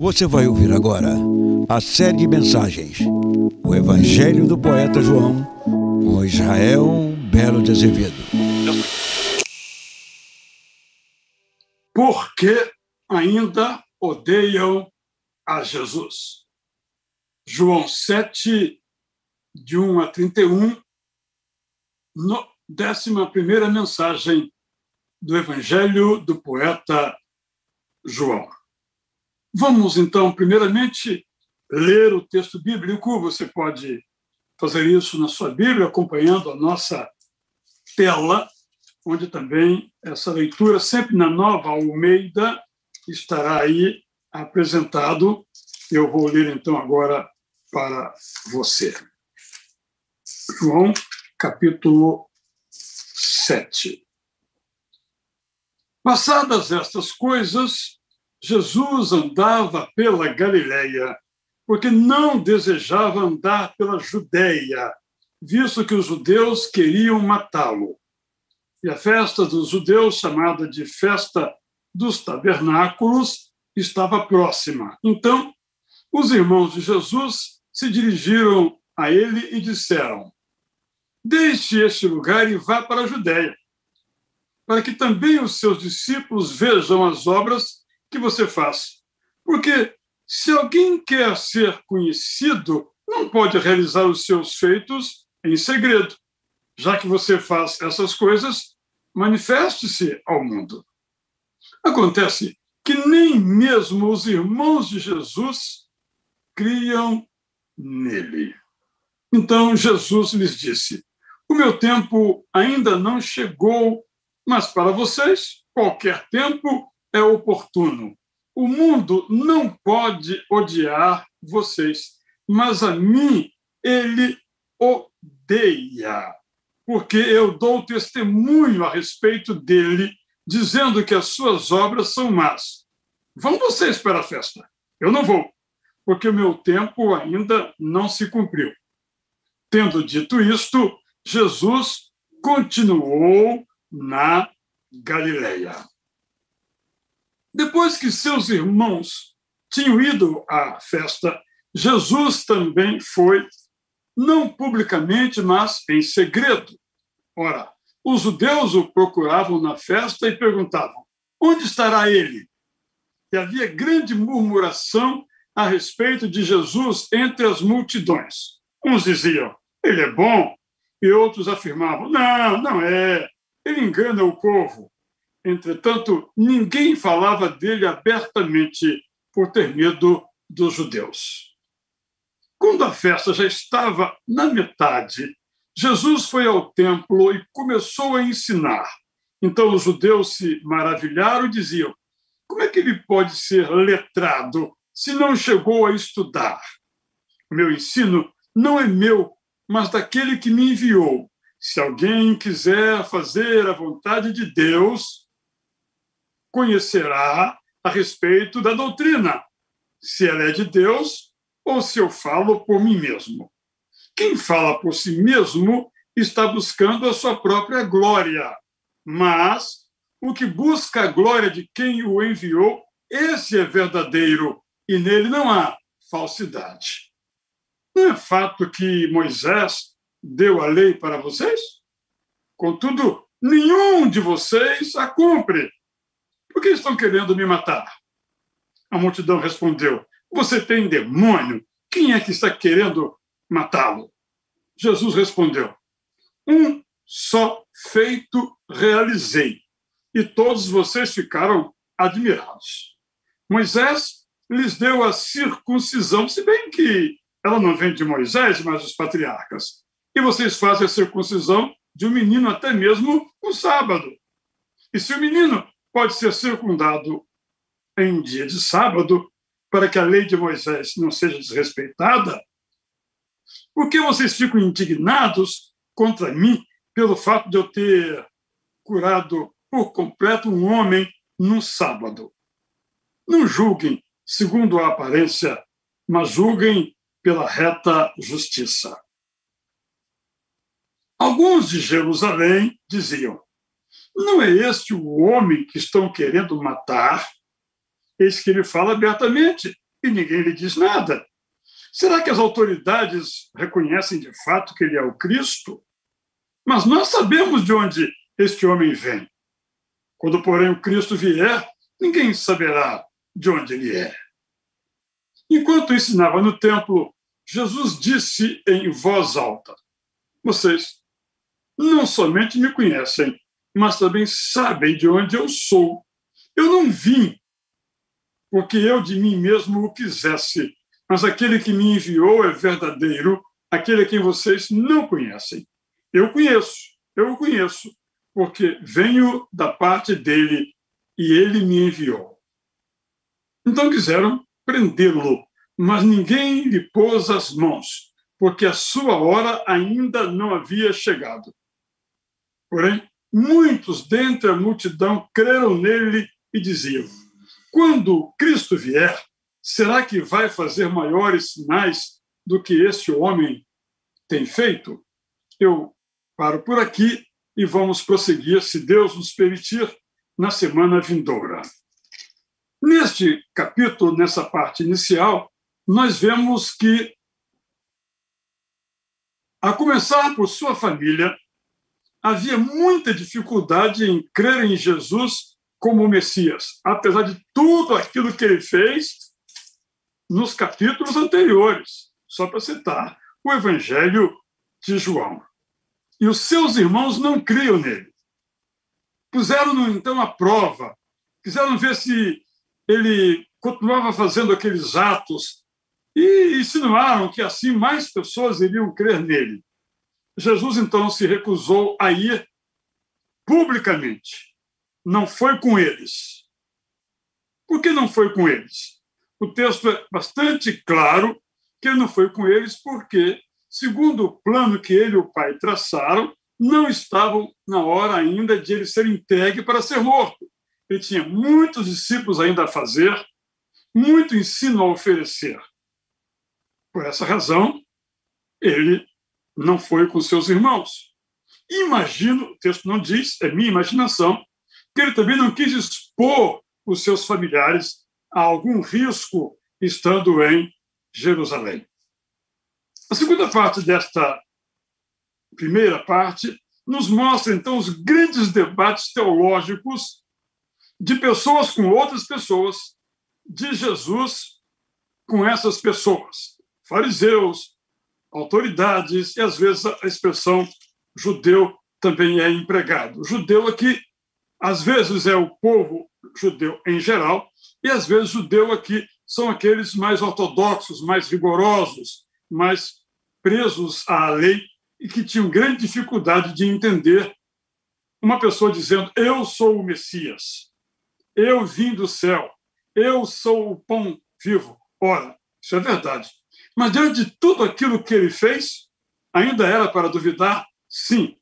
Você vai ouvir agora a série de mensagens O Evangelho do Poeta João com Israel Belo de Azevedo. Por que ainda odeiam a Jesus? João 7, de 1 a 31, no, décima primeira mensagem do Evangelho do poeta João. Vamos, então, primeiramente, ler o texto bíblico. Você pode fazer isso na sua Bíblia, acompanhando a nossa tela, onde também essa leitura, sempre na nova Almeida, estará aí apresentado. Eu vou ler, então, agora para você. João, capítulo 7. Passadas estas coisas, Jesus andava pela Galileia, porque não desejava andar pela Judéia, visto que os judeus queriam matá-lo. E a festa dos judeus, chamada de Festa dos Tabernáculos, estava próxima. Então, os irmãos de Jesus se dirigiram a ele e disseram: Deixe este lugar e vá para a Judéia, para que também os seus discípulos vejam as obras que você faz. Porque se alguém quer ser conhecido, não pode realizar os seus feitos em segredo. Já que você faz essas coisas, manifeste-se ao mundo. Acontece que nem mesmo os irmãos de Jesus criam nele. Então Jesus lhes disse: O meu tempo ainda não chegou, mas para vocês, qualquer tempo é oportuno. O mundo não pode odiar vocês, mas a mim ele odeia, porque eu dou testemunho a respeito dele, dizendo que as suas obras são más. Vão vocês para a festa? Eu não vou, porque o meu tempo ainda não se cumpriu. Tendo dito isto, Jesus continuou na Galileia. Depois que seus irmãos tinham ido à festa, Jesus também foi, não publicamente, mas em segredo. Ora, os judeus o procuravam na festa e perguntavam: onde estará ele? E havia grande murmuração a respeito de Jesus entre as multidões. Uns diziam: ele é bom, e outros afirmavam: não, não é, ele engana o povo. Entretanto, ninguém falava dele abertamente por ter medo dos judeus. Quando a festa já estava na metade, Jesus foi ao templo e começou a ensinar. Então os judeus se maravilharam e diziam: Como é que ele pode ser letrado se não chegou a estudar? O meu ensino não é meu, mas daquele que me enviou. Se alguém quiser fazer a vontade de Deus, conhecerá a respeito da doutrina, se ela é de Deus ou se eu falo por mim mesmo. Quem fala por si mesmo está buscando a sua própria glória, mas o que busca a glória de quem o enviou, esse é verdadeiro e nele não há falsidade. Não é fato que Moisés deu a lei para vocês? Contudo, nenhum de vocês a cumpre. Por que estão querendo me matar? A multidão respondeu: Você tem demônio? Quem é que está querendo matá-lo? Jesus respondeu: Um só feito realizei, e todos vocês ficaram admirados. Moisés lhes deu a circuncisão, se bem que ela não vem de Moisés, mas dos patriarcas. E vocês fazem a circuncisão de um menino até mesmo no sábado. E se o menino pode ser circundado em dia de sábado para que a lei de Moisés não seja desrespeitada? Por que vocês ficam indignados contra mim pelo fato de eu ter curado por completo um homem no sábado? Não julguem segundo a aparência, mas julguem pela reta justiça. Alguns de Jerusalém diziam: não é este o homem que estão querendo matar? Eis que ele fala abertamente: e ninguém lhe diz nada. Será que as autoridades reconhecem de fato que ele é o Cristo? Mas nós sabemos de onde este homem vem. Quando, porém, o Cristo vier, ninguém saberá de onde ele é. Enquanto ensinava no templo, Jesus disse em voz alta: Vocês não somente me conhecem, mas também sabem de onde eu sou. Eu não vim porque eu de mim mesmo o quisesse, mas aquele que me enviou é verdadeiro, aquele a quem vocês não conhecem. Eu conheço, eu o conheço, porque venho da parte dele e ele me enviou. Então quiseram prendê-lo, mas ninguém lhe pôs as mãos, porque a sua hora ainda não havia chegado. Porém, muitos dentre a multidão creram nele e diziam: Quando Cristo vier, será que vai fazer maiores sinais do que este homem tem feito? Eu paro por aqui e vamos prosseguir, se Deus nos permitir, na semana vindoura. Neste capítulo, nessa parte inicial, nós vemos que, a começar por sua família, havia muita dificuldade em crer em Jesus como Messias, apesar de tudo aquilo que ele fez nos capítulos anteriores, só para citar o Evangelho de João. E os seus irmãos não criam nele. Puseram-no, então, à prova, quiseram ver se ele continuava fazendo aqueles atos e insinuaram que assim mais pessoas iriam crer nele. Jesus, então, se recusou a ir publicamente não foi com eles. Por que não foi com eles? O texto é bastante claro que ele não foi com eles porque, segundo o plano que ele e o pai traçaram, não estavam na hora ainda de ele ser entregue para ser morto. Ele tinha muitos discípulos ainda a fazer, muito ensino a oferecer. Por essa razão, ele não foi com seus irmãos. Imagino, o texto não diz, é minha imaginação, que ele também não quis expor os seus familiares a algum risco estando em Jerusalém. A segunda parte desta primeira parte nos mostra, então, os grandes debates teológicos de pessoas com outras pessoas, de Jesus com essas pessoas, fariseus, autoridades, e às vezes a expressão judeu também é empregado. Judeu aqui às vezes é o povo judeu em geral, e às vezes judeu aqui são aqueles mais ortodoxos, mais rigorosos, mais presos à lei e que tinham grande dificuldade de entender uma pessoa dizendo: Eu sou o Messias, eu vim do céu, eu sou o pão vivo. Ora, isso é verdade. Mas diante de tudo aquilo que ele fez, ainda era para duvidar? Sim.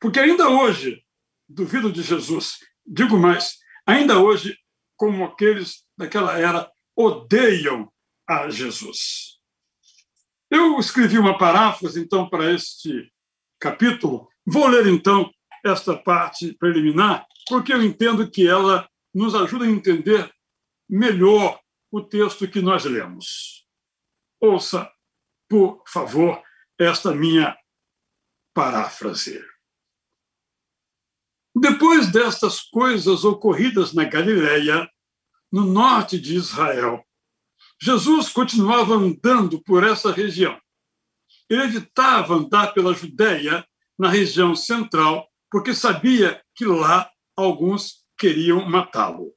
Porque ainda hoje, duvido de Jesus. Digo mais, ainda hoje, como aqueles daquela era odeiam a Jesus. Eu escrevi uma paráfrase, então, para este capítulo. Vou ler, então, esta parte preliminar, porque eu entendo que ela nos ajuda a entender melhor o texto que nós lemos. Ouça, por favor, esta minha paráfrase. Depois destas coisas ocorridas na Galiléia, no norte de Israel, Jesus continuava andando por essa região. Ele evitava andar pela Judéia, na região central, porque sabia que lá alguns queriam matá-lo.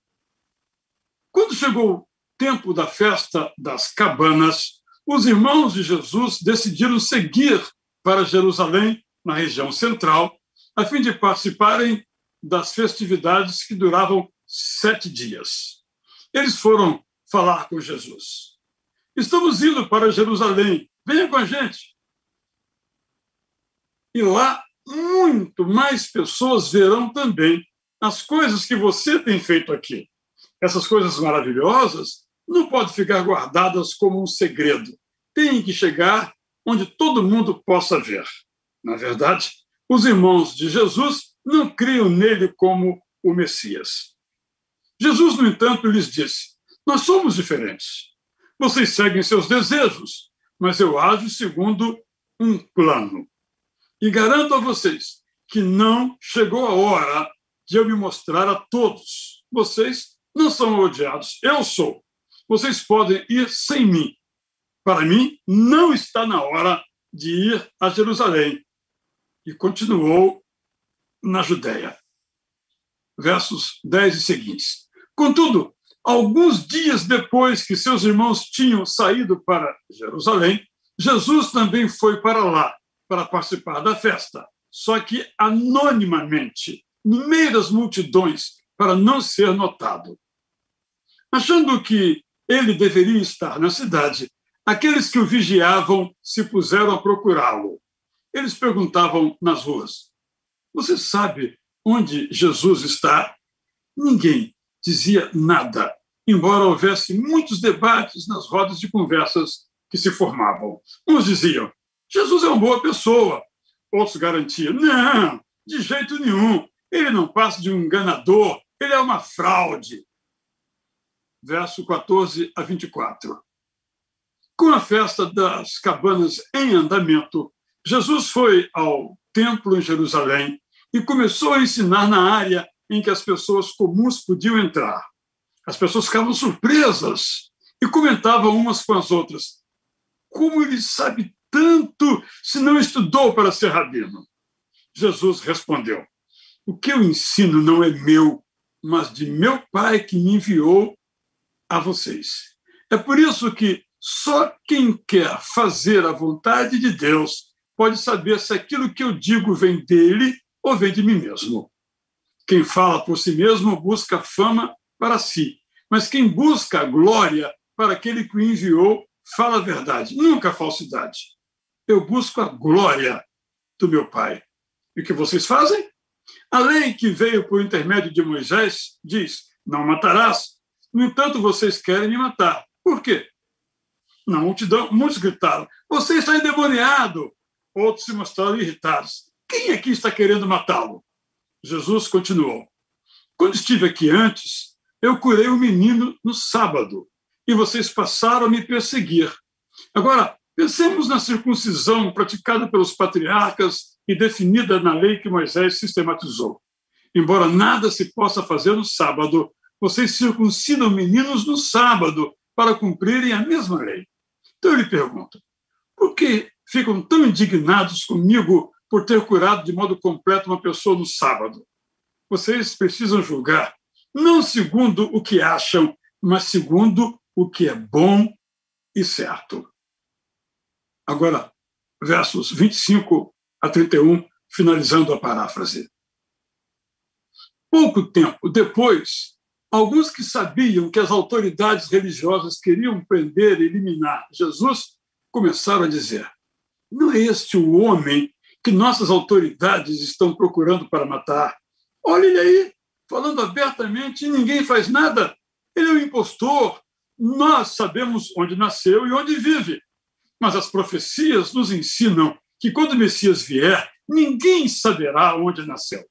Quando chegou o tempo da festa das cabanas, os irmãos de Jesus decidiram seguir para Jerusalém, na região central, a fim de participarem das festividades que duravam sete dias. Eles foram falar com Jesus. Estamos indo para Jerusalém, venha com a gente. E lá, muito mais pessoas verão também as coisas que você tem feito aqui. Essas coisas maravilhosas não podem ficar guardadas como um segredo. Tem que chegar onde todo mundo possa ver. Na verdade, os irmãos de Jesus não criam nele como o Messias. Jesus, no entanto, lhes disse: Nós somos diferentes. Vocês seguem seus desejos, mas eu ajo segundo um plano. E garanto a vocês que não chegou a hora de eu me mostrar a todos. Vocês não são odiados, eu sou. Vocês podem ir sem mim. Para mim, não está na hora de ir a Jerusalém. E continuou na Judéia. Versos 10 e seguintes. Contudo, alguns dias depois que seus irmãos tinham saído para Jerusalém, Jesus também foi para lá para participar da festa, só que anonimamente, no meio das multidões, para não ser notado. Achando que ele deveria estar na cidade, aqueles que o vigiavam se puseram a procurá-lo. Eles perguntavam nas ruas: Você sabe onde Jesus está? Ninguém dizia nada, embora houvesse muitos debates nas rodas de conversas que se formavam. Uns diziam: Jesus é uma boa pessoa. Outros garantiam: Não, de jeito nenhum. Ele não passa de um enganador, ele é uma fraude. Verso 14 a 24. Com a festa das cabanas em andamento, Jesus foi ao templo em Jerusalém e começou a ensinar na área em que as pessoas comuns podiam entrar. As pessoas ficavam surpresas e comentavam umas com as outras: como ele sabe tanto se não estudou para ser rabino? Jesus respondeu: O que eu ensino não é meu, mas de meu Pai que me enviou a vocês. É por isso que só quem quer fazer a vontade de Deus pode saber se aquilo que eu digo vem dele ou vem de mim mesmo. Quem fala por si mesmo busca fama para si, mas quem busca a glória para aquele que o enviou fala a verdade, nunca a falsidade. Eu busco a glória do meu Pai. E o que vocês fazem? A lei que veio por intermédio de Moisés diz: não matarás. No entanto, vocês querem me matar. Por quê? Na multidão, muitos gritaram: Você está endemoniado. Outros se mostraram irritados. Quem aqui está querendo matá-lo? Jesus continuou: Quando estive aqui antes, eu curei o um menino no sábado, e vocês passaram a me perseguir. Agora, pensemos na circuncisão praticada pelos patriarcas e definida na lei que Moisés sistematizou. Embora nada se possa fazer no sábado, vocês circuncidam meninos no sábado para cumprirem a mesma lei. Então lhe pergunto: por que ficam tão indignados comigo por ter curado de modo completo uma pessoa no sábado. Vocês precisam julgar, não segundo o que acham, mas segundo o que é bom e certo. Agora, versos 25 a 31, finalizando a paráfrase. Pouco tempo depois, alguns que sabiam que as autoridades religiosas queriam prender e eliminar Jesus começaram a dizer: Não é este o homem que nossas autoridades estão procurando para matar. Olha ele aí, falando abertamente e ninguém faz nada. Ele é um impostor. Nós sabemos onde nasceu e onde vive. Mas as profecias nos ensinam que quando o Messias vier, ninguém saberá onde nasceu.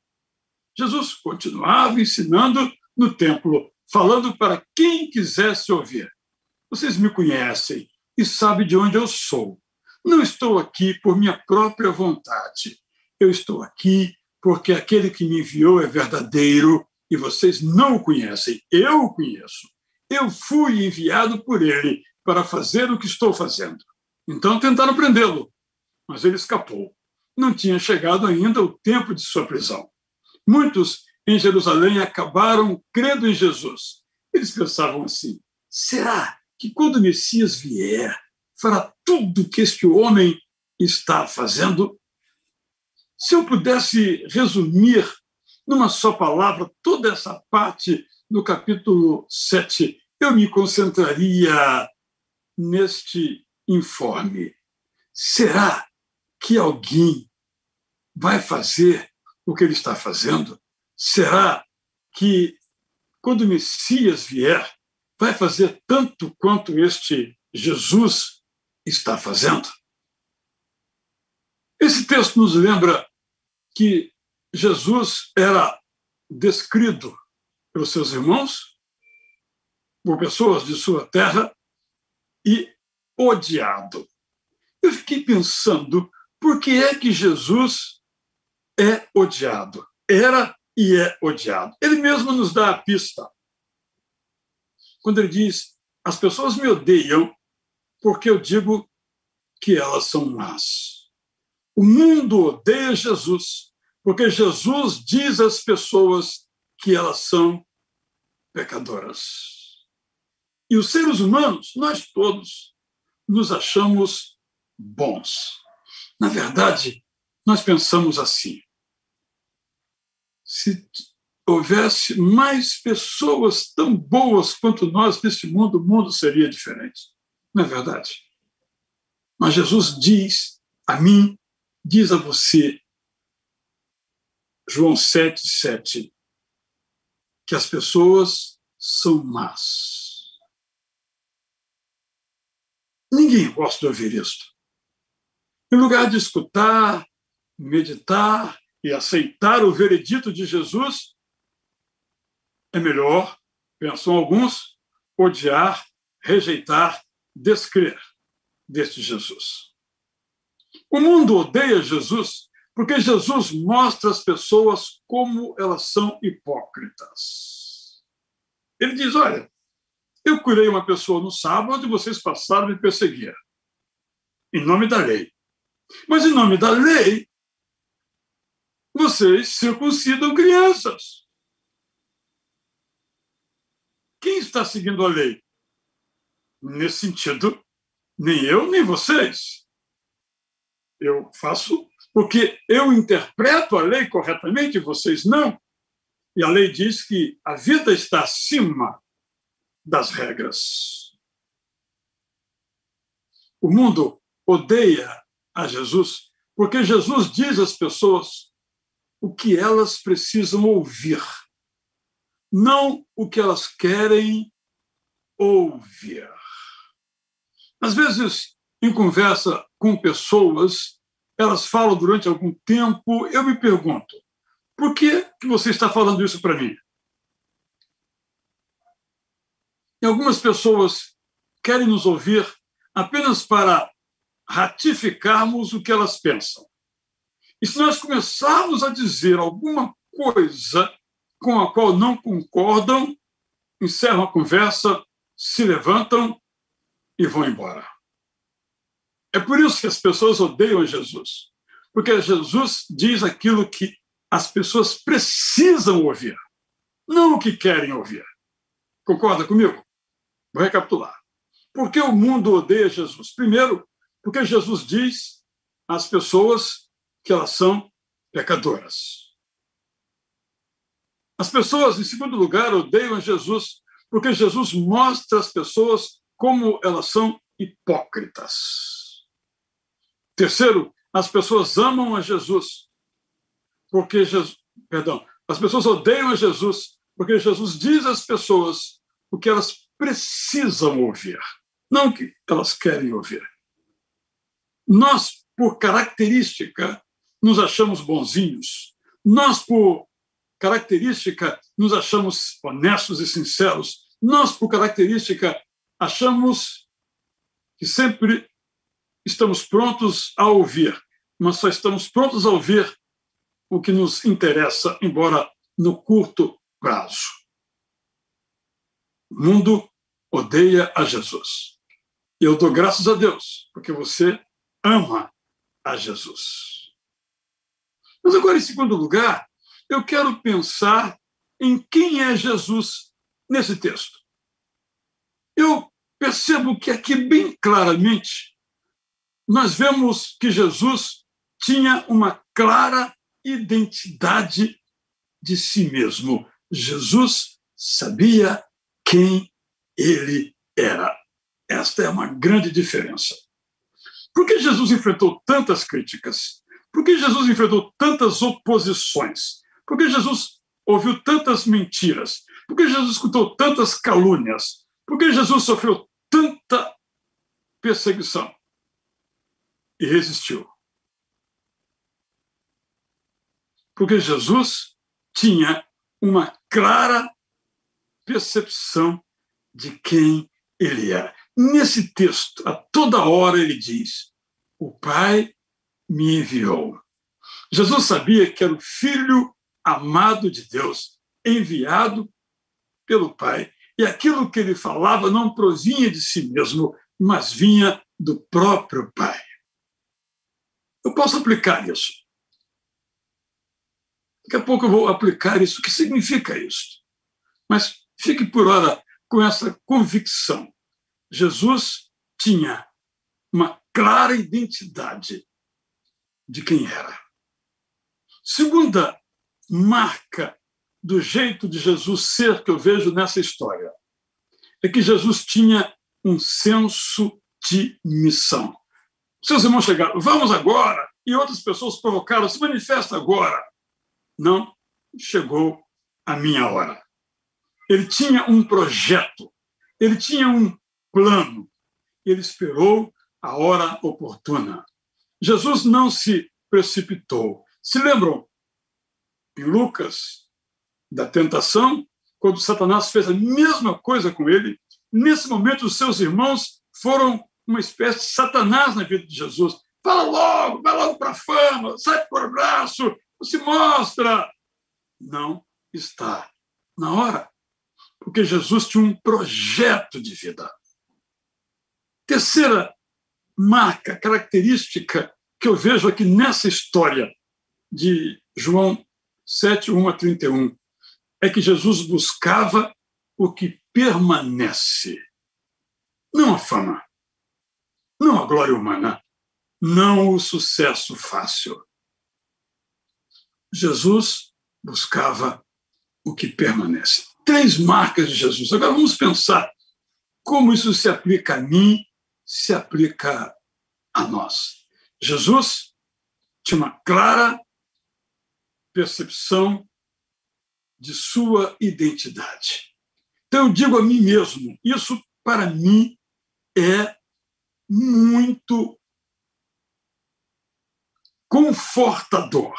Jesus continuava ensinando no templo, falando para quem quisesse ouvir. Vocês me conhecem e sabem de onde eu sou. Não estou aqui por minha própria vontade. Eu estou aqui porque aquele que me enviou é verdadeiro e vocês não o conhecem. Eu o conheço. Eu fui enviado por ele para fazer o que estou fazendo. Então tentaram prendê-lo, mas ele escapou. Não tinha chegado ainda o tempo de sua prisão. Muitos em Jerusalém acabaram crendo em Jesus. Eles pensavam assim: será que quando o Messias vier, fará tudo que este homem está fazendo? Se eu pudesse resumir numa só palavra toda essa parte do capítulo 7, eu me concentraria neste informe. Será que alguém vai fazer o que ele está fazendo? Será que, quando o Messias vier, vai fazer tanto quanto este Jesus está fazendo. Esse texto nos lembra que Jesus era descrito pelos seus irmãos, por pessoas de sua terra, e odiado. Eu fiquei pensando, por que é que Jesus é odiado? Era e é odiado. Ele mesmo nos dá a pista. Quando ele diz: As pessoas me odeiam porque eu digo que elas são más. O mundo odeia Jesus porque Jesus diz às pessoas que elas são pecadoras. E os seres humanos, nós todos, nos achamos bons. Na verdade, nós pensamos assim: se houvesse mais pessoas tão boas quanto nós neste mundo, o mundo seria diferente. Não é verdade? Mas Jesus diz a mim, diz a você, João 7, 7, que as pessoas são más. Ninguém gosta de ouvir isto. Em lugar de escutar, meditar e aceitar o veredito de Jesus, é melhor, pensam alguns, odiar, rejeitar, descrer deste Jesus. O mundo odeia Jesus porque Jesus mostra as pessoas como elas são hipócritas. Ele diz: olha, eu curei uma pessoa no sábado e vocês passaram a me perseguir. Em nome da lei. Mas em nome da lei, vocês circuncidam crianças. Quem está seguindo a lei? Nesse sentido, nem eu, nem vocês. Eu faço porque eu interpreto a lei corretamente, vocês não. E a lei diz que a vida está acima das regras. O mundo odeia a Jesus porque Jesus diz às pessoas o que elas precisam ouvir, não o que elas querem ouvir. Às vezes, em conversa com pessoas, elas falam durante algum tempo, eu me pergunto, por que, que você está falando isso para mim? E algumas pessoas querem nos ouvir apenas para ratificarmos o que elas pensam. E se nós começarmos a dizer alguma coisa com a qual não concordam, encerram a conversa, se levantam e vão embora. É por isso que as pessoas odeiam Jesus, porque Jesus diz aquilo que as pessoas precisam ouvir, não o que querem ouvir. Concorda comigo? Vou recapitular. Por que o mundo odeia Jesus? Primeiro, porque Jesus diz às pessoas que elas são pecadoras. As pessoas, em segundo lugar, odeiam Jesus porque Jesus mostra às pessoas como elas são hipócritas. Terceiro, as pessoas amam a Jesus porque Jesus, perdão, as pessoas odeiam a Jesus porque Jesus diz às pessoas o que elas precisam ouvir, não que elas querem ouvir. Nós, por característica, nos achamos bonzinhos. Nós, por característica, nos achamos honestos e sinceros. Nós, por característica, achamos que sempre estamos prontos a ouvir, mas só estamos prontos a ouvir o que nos interessa, embora no curto prazo. O mundo odeia a Jesus. Eu dou graças a Deus, porque você ama a Jesus. Mas agora, em segundo lugar, eu quero pensar em quem é Jesus nesse texto. Eu percebo que aqui, bem claramente, nós vemos que Jesus tinha uma clara identidade de si mesmo. Jesus sabia quem ele era. Esta é uma grande diferença. Por que Jesus enfrentou tantas críticas? Por que Jesus enfrentou tantas oposições? Por que Jesus ouviu tantas mentiras? Por que Jesus escutou tantas calúnias? Por que Jesus sofreu tanta perseguição? E resistiu. Porque Jesus tinha uma clara percepção de quem ele era. nesse texto, a toda hora ele diz: O Pai me enviou. Jesus sabia que era o Filho amado de Deus, enviado pelo Pai. E aquilo que ele falava não provinha de si mesmo, mas vinha do próprio Pai. Eu posso aplicar isso. Daqui a pouco eu vou aplicar isso. O que significa isso? Mas fique por hora com essa convicção. Jesus tinha uma clara identidade de quem era. Segunda marca do jeito de Jesus ser que eu vejo nessa história é que Jesus tinha um senso de missão. Seus irmãos chegaram, vamos agora, e outras pessoas provocaram, se manifesta agora. Não chegou a minha hora. Ele tinha um projeto, ele tinha um plano, ele esperou a hora oportuna. Jesus não se precipitou. Se lembram, em Lucas, da tentação, quando Satanás fez a mesma coisa com ele, nesse momento os seus irmãos foram uma espécie de Satanás na vida de Jesus. Fala logo, vai logo para a fama, sai por braço, se mostra. Não está na hora, porque Jesus tinha um projeto de vida. Terceira marca, característica que eu vejo aqui nessa história de João 7, 1 a 31, é que Jesus buscava o que permanece, não a fama, não a glória humana, não o sucesso fácil. Jesus buscava o que permanece. Três marcas de Jesus. Agora vamos pensar como isso se aplica a mim, se aplica a nós. Jesus tinha uma clara percepção de sua identidade. Então, eu digo a mim mesmo: isso, para mim, é muito confortador.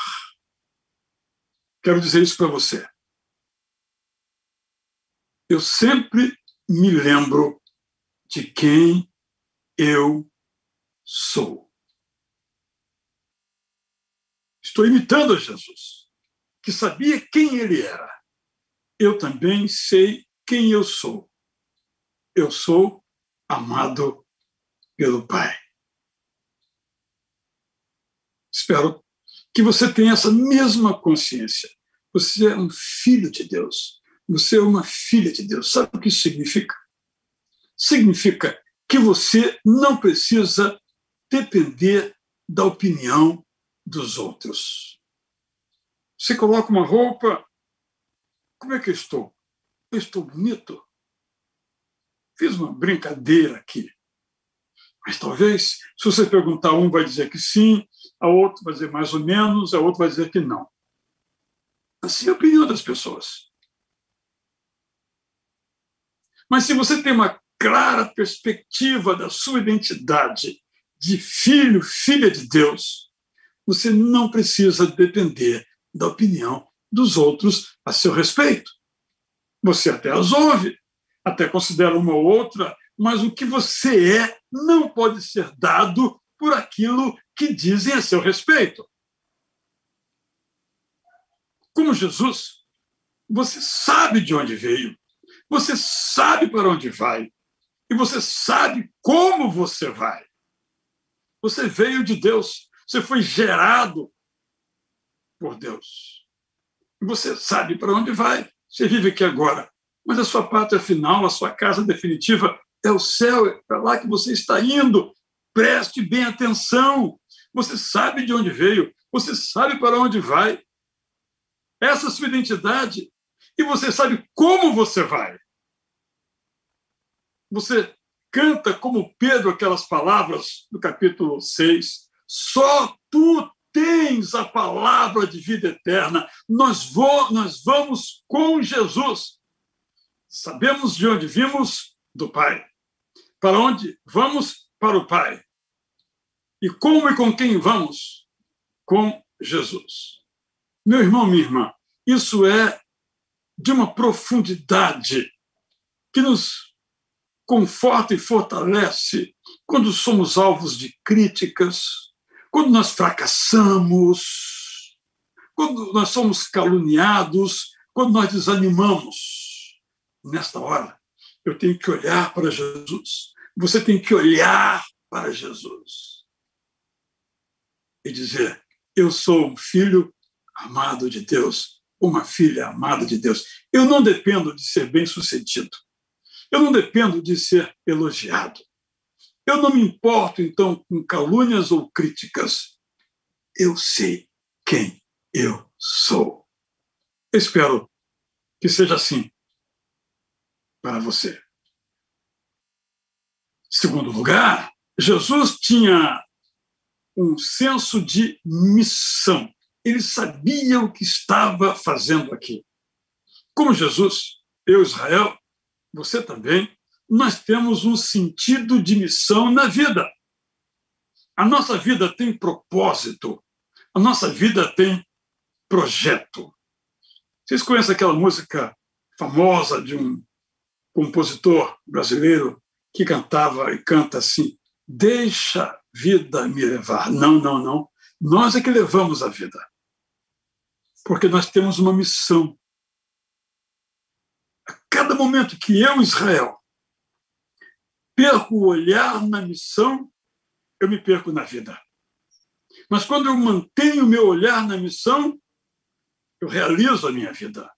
Quero dizer isso para você. Eu sempre me lembro de quem eu sou. Estou imitando Jesus, que sabia quem ele era. Eu também sei quem eu sou. Eu sou amado pelo Pai. Espero que você tenha essa mesma consciência. Você é um filho de Deus. Você é uma filha de Deus. Sabe o que isso significa? Significa que você não precisa depender da opinião dos outros. Você coloca uma roupa, como é que eu estou? Eu estou bonito? Fiz uma brincadeira aqui. Mas talvez, se você perguntar, um vai dizer que sim, a outro vai dizer mais ou menos, a outro vai dizer que não. Assim é a opinião das pessoas. Mas se você tem uma clara perspectiva da sua identidade de filho, filha de Deus, você não precisa depender da opinião dos outros a seu respeito. Você até as ouve, até considera uma ou outra, mas o que você é não pode ser dado por aquilo que dizem a seu respeito. Como Jesus, você sabe de onde veio, você sabe para onde vai, e você sabe como você vai. Você veio de Deus, você foi gerado por Deus. E você sabe para onde vai. Você vive aqui agora. Mas a sua pátria final, a sua casa definitiva é o céu, é para lá que você está indo. Preste bem atenção. Você sabe de onde veio, você sabe para onde vai. Essa é a sua identidade. E você sabe como você vai. Você canta como Pedro aquelas palavras do capítulo 6. Só tu tens a palavra de vida eterna. Nós, vo nós vamos com Jesus. Sabemos de onde vimos? Do Pai. Para onde vamos? Para o Pai. E como e com quem vamos? Com Jesus. Meu irmão, minha irmã, isso é de uma profundidade que nos conforta e fortalece quando somos alvos de críticas, quando nós fracassamos, quando nós somos caluniados, quando nós desanimamos. Nesta hora, eu tenho que olhar para Jesus. Você tem que olhar para Jesus e dizer: Eu sou um filho amado de Deus, uma filha amada de Deus. Eu não dependo de ser bem-sucedido. Eu não dependo de ser elogiado. Eu não me importo, então, com calúnias ou críticas. Eu sei quem eu sou. Espero que seja assim para você. Segundo lugar, Jesus tinha um senso de missão. Ele sabia o que estava fazendo aqui. Como Jesus, eu, Israel, você também, nós temos um sentido de missão na vida. A nossa vida tem propósito, a nossa vida tem projeto. Vocês conhecem aquela música famosa de um compositor brasileiro que cantava e canta assim: Deixa a vida me levar. Não, não, não. Nós é que levamos a vida. Porque nós temos uma missão cada momento que eu, Israel, perco o olhar na missão, eu me perco na vida. Mas quando eu mantenho o meu olhar na missão, eu realizo a minha vida.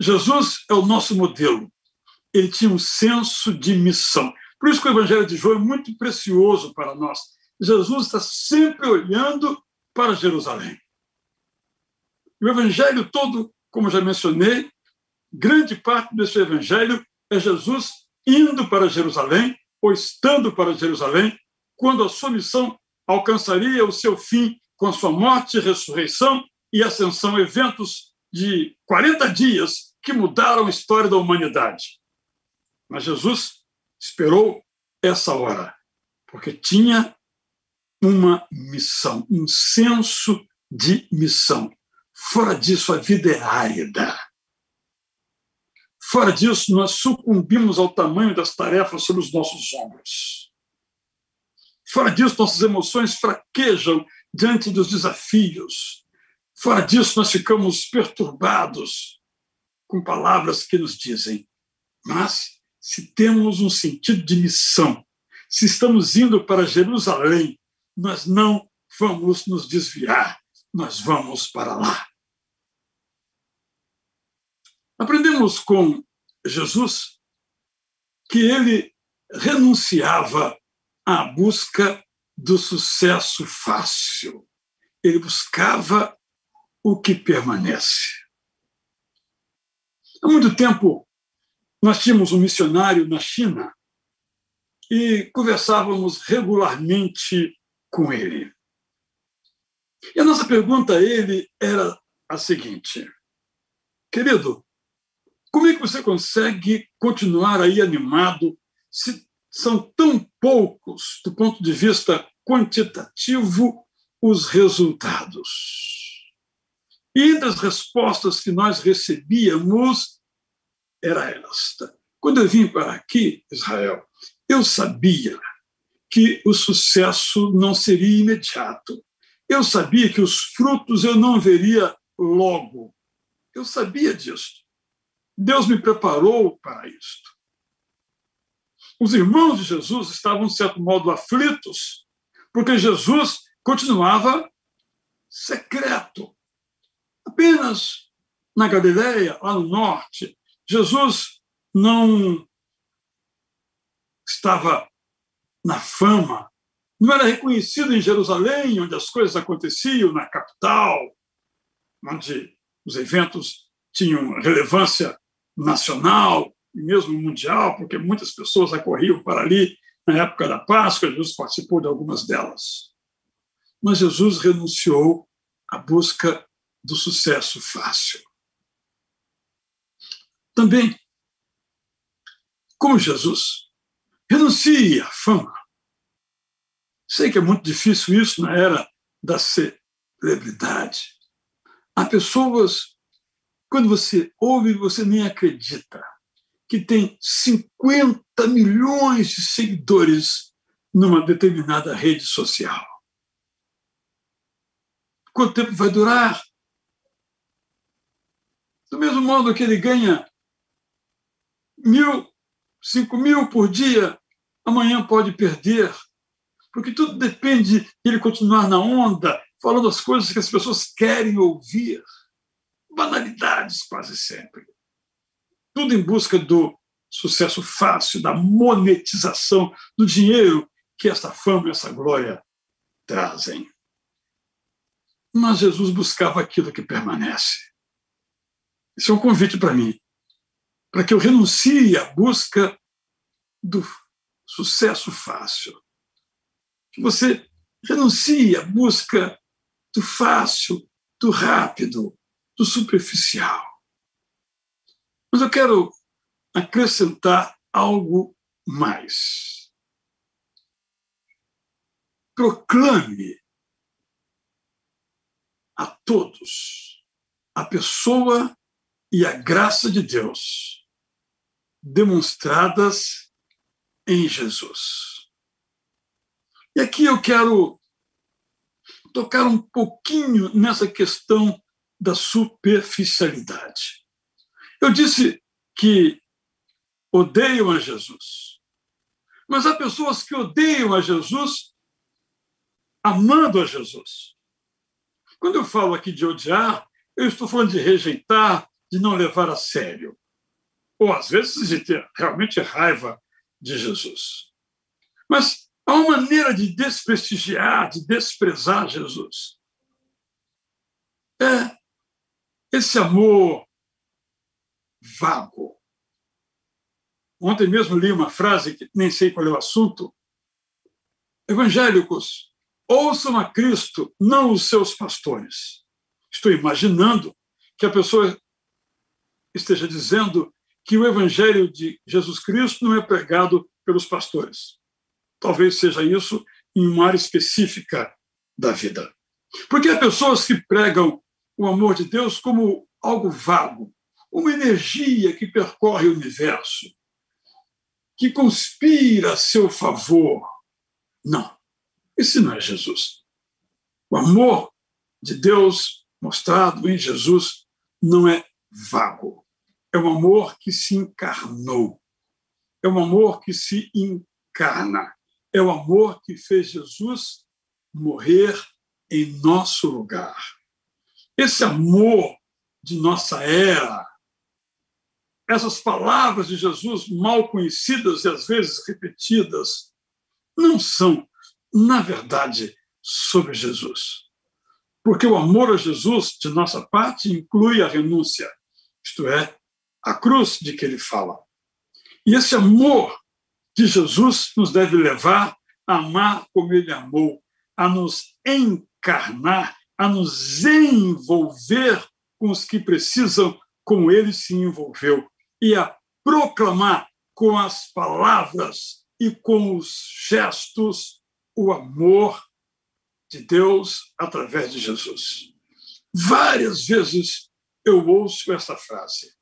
Jesus é o nosso modelo. Ele tinha um senso de missão. Por isso que o Evangelho de João é muito precioso para nós. Jesus está sempre olhando para Jerusalém. O Evangelho todo, como já mencionei, grande parte desse evangelho é Jesus indo para Jerusalém ou estando para Jerusalém, quando a sua missão alcançaria o seu fim com a sua morte, ressurreição e ascensão, eventos de 40 dias que mudaram a história da humanidade. Mas Jesus esperou essa hora, porque tinha uma missão, um senso de missão. Fora disso, a vida é árida. Fora disso, nós sucumbimos ao tamanho das tarefas sobre os nossos ombros. Fora disso, nossas emoções fraquejam diante dos desafios. Fora disso, nós ficamos perturbados com palavras que nos dizem. Mas, se temos um sentido de missão, se estamos indo para Jerusalém, nós não vamos nos desviar, nós vamos para lá. Aprendemos com Jesus que ele renunciava à busca do sucesso fácil. Ele buscava o que permanece. Há muito tempo, nós tínhamos um missionário na China e conversávamos regularmente com ele. E a nossa pergunta a ele era a seguinte: Querido, como é que você consegue continuar aí animado se são tão poucos, do ponto de vista quantitativo, os resultados? E entre as respostas que nós recebíamos, era esta. Quando eu vim para aqui, Israel, eu sabia que o sucesso não seria imediato. Eu sabia que os frutos eu não veria logo. Eu sabia disso. Deus me preparou para isto. Os irmãos de Jesus estavam, de certo modo, aflitos, porque Jesus continuava secreto. Apenas na Galileia, lá no norte, Jesus não estava na fama, não era reconhecido em Jerusalém, onde as coisas aconteciam, na capital, onde os eventos tinham relevância nacional e mesmo mundial, porque muitas pessoas acorriam para ali na época da Páscoa, Jesus participou de algumas delas. Mas Jesus renunciou à busca do sucesso fácil. Também, como Jesus, renuncie à fama. Sei que é muito difícil isso na era da celebridade. Há pessoas quando você ouve, você nem acredita que tem 50 30 milhões de seguidores numa determinada rede social. Quanto tempo vai durar? Do mesmo modo que ele ganha mil, cinco mil por dia, amanhã pode perder, porque tudo depende de ele continuar na onda, falando as coisas que as pessoas querem ouvir, banalidades quase sempre. Tudo em busca do sucesso fácil, da monetização do dinheiro que essa fama e essa glória trazem. Mas Jesus buscava aquilo que permanece. Isso é um convite para mim, para que eu renuncie à busca do sucesso fácil. Que você renuncie à busca do fácil, do rápido, do superficial. Mas eu quero acrescentar algo mais. Proclame a todos a pessoa e a graça de Deus demonstradas em Jesus. E aqui eu quero tocar um pouquinho nessa questão da superficialidade. Eu disse que odeiam a Jesus, mas há pessoas que odeiam a Jesus amando a Jesus. Quando eu falo aqui de odiar, eu estou falando de rejeitar, de não levar a sério. Ou, às vezes, de ter realmente raiva de Jesus. Mas há uma maneira de desprestigiar, de desprezar Jesus. É esse amor vago. Ontem mesmo li uma frase que nem sei qual é o assunto. Evangélicos, ouçam a Cristo, não os seus pastores. Estou imaginando que a pessoa esteja dizendo que o evangelho de Jesus Cristo não é pregado pelos pastores. Talvez seja isso em uma área específica da vida. Porque há pessoas que pregam o amor de Deus como algo vago, uma energia que percorre o universo, que conspira a seu favor. Não, esse não é Jesus. O amor de Deus mostrado em Jesus não é vago. É um amor que se encarnou. É um amor que se encarna. É o amor que fez Jesus morrer em nosso lugar. Esse amor de nossa era, essas palavras de Jesus mal conhecidas e às vezes repetidas, não são, na verdade, sobre Jesus. Porque o amor a Jesus, de nossa parte, inclui a renúncia, isto é, a cruz de que ele fala. E esse amor de Jesus nos deve levar a amar como ele amou, a nos encarnar, a nos envolver com os que precisam, como ele se envolveu e a proclamar com as palavras e com os gestos o amor de Deus através de Jesus. Várias vezes eu ouço essa frase: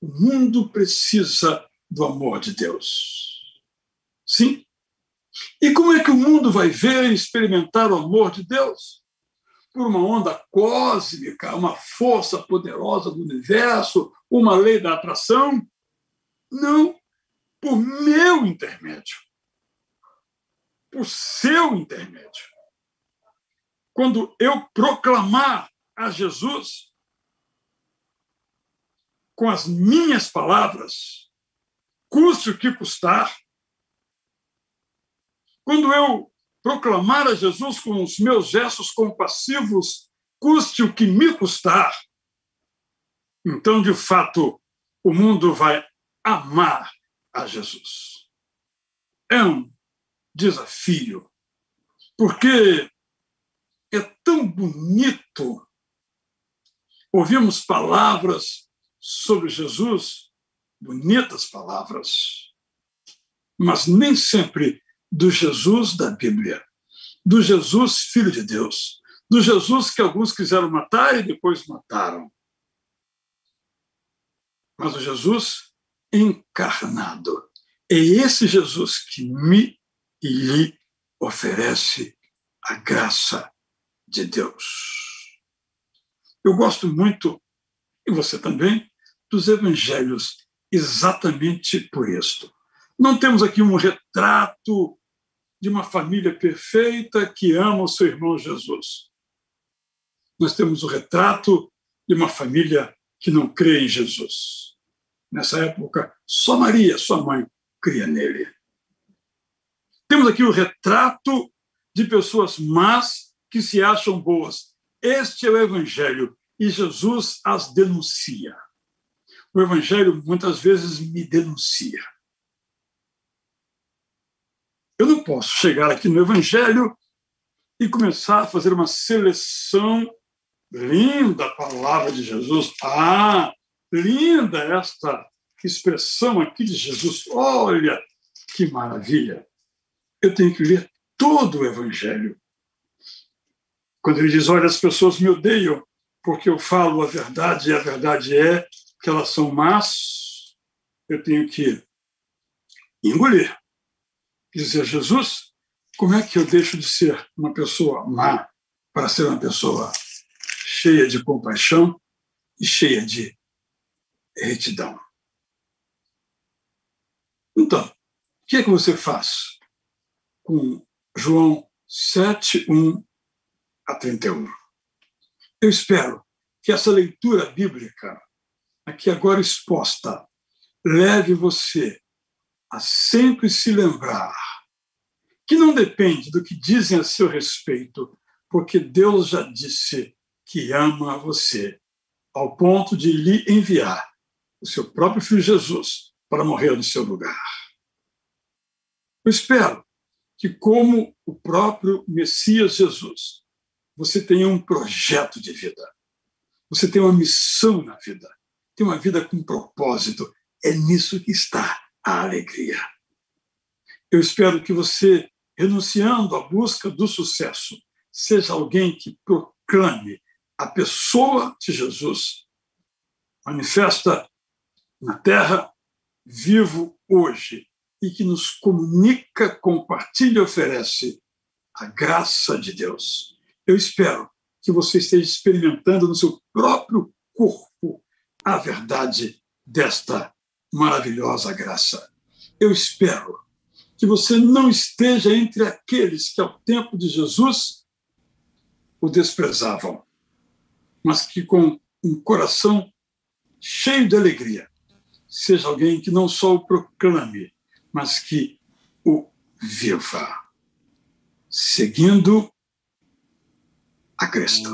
o mundo precisa do amor de Deus. Sim. E como é que o mundo vai ver e experimentar o amor de Deus? Por uma onda cósmica, uma força poderosa do universo, uma lei da atração? Não, por meu intermédio, por seu intermédio. Quando eu proclamar a Jesus com as minhas palavras, custe o que custar, quando eu proclamar a Jesus com os meus gestos compassivos, custe o que me custar, então, de fato, o mundo vai amar a Jesus. É um desafio, porque é tão bonito ouvirmos palavras sobre Jesus, bonitas palavras, mas nem sempre do Jesus da Bíblia, do Jesus Filho de Deus, do Jesus que alguns quiseram matar e depois mataram mas o Jesus encarnado. É esse Jesus que me e lhe oferece a graça de Deus. Eu gosto muito, e você também, dos evangelhos exatamente por isto. Não temos aqui um retrato de uma família perfeita que ama o seu irmão Jesus. Nós temos o retrato de uma família que não crê em Jesus. Nessa época, só Maria, sua mãe, cria nele. Temos aqui o retrato de pessoas más que se acham boas. Este é o Evangelho e Jesus as denuncia. O Evangelho muitas vezes me denuncia. Eu não posso chegar aqui no Evangelho e começar a fazer uma seleção linda palavra de Jesus. Ah, linda esta expressão aqui de Jesus. Olha que maravilha. Eu tenho que ler todo o Evangelho. Quando ele diz: Olha, as pessoas me odeiam porque eu falo a verdade e a verdade é que elas são más, eu tenho que engolir. Dizer, Jesus, como é que eu deixo de ser uma pessoa má para ser uma pessoa cheia de compaixão e cheia de retidão? Então, o que é que você faz com João 7, 1 a 31? Eu espero que essa leitura bíblica, aqui agora exposta, leve você a sempre se lembrar que não depende do que dizem a seu respeito, porque Deus já disse que ama você, ao ponto de lhe enviar o seu próprio filho Jesus para morrer no seu lugar. Eu espero que, como o próprio Messias Jesus, você tenha um projeto de vida, você tem uma missão na vida, tem uma vida com propósito. É nisso que está a alegria. Eu espero que você, renunciando à busca do sucesso, seja alguém que proclame a pessoa de Jesus, manifesta na terra vivo hoje e que nos comunica, compartilha e oferece a graça de Deus. Eu espero que você esteja experimentando no seu próprio corpo a verdade desta maravilhosa graça. Eu espero que você não esteja entre aqueles que, ao tempo de Jesus, o desprezavam, mas que, com um coração cheio de alegria, seja alguém que não só o proclame, mas que o viva, seguindo a Cristo.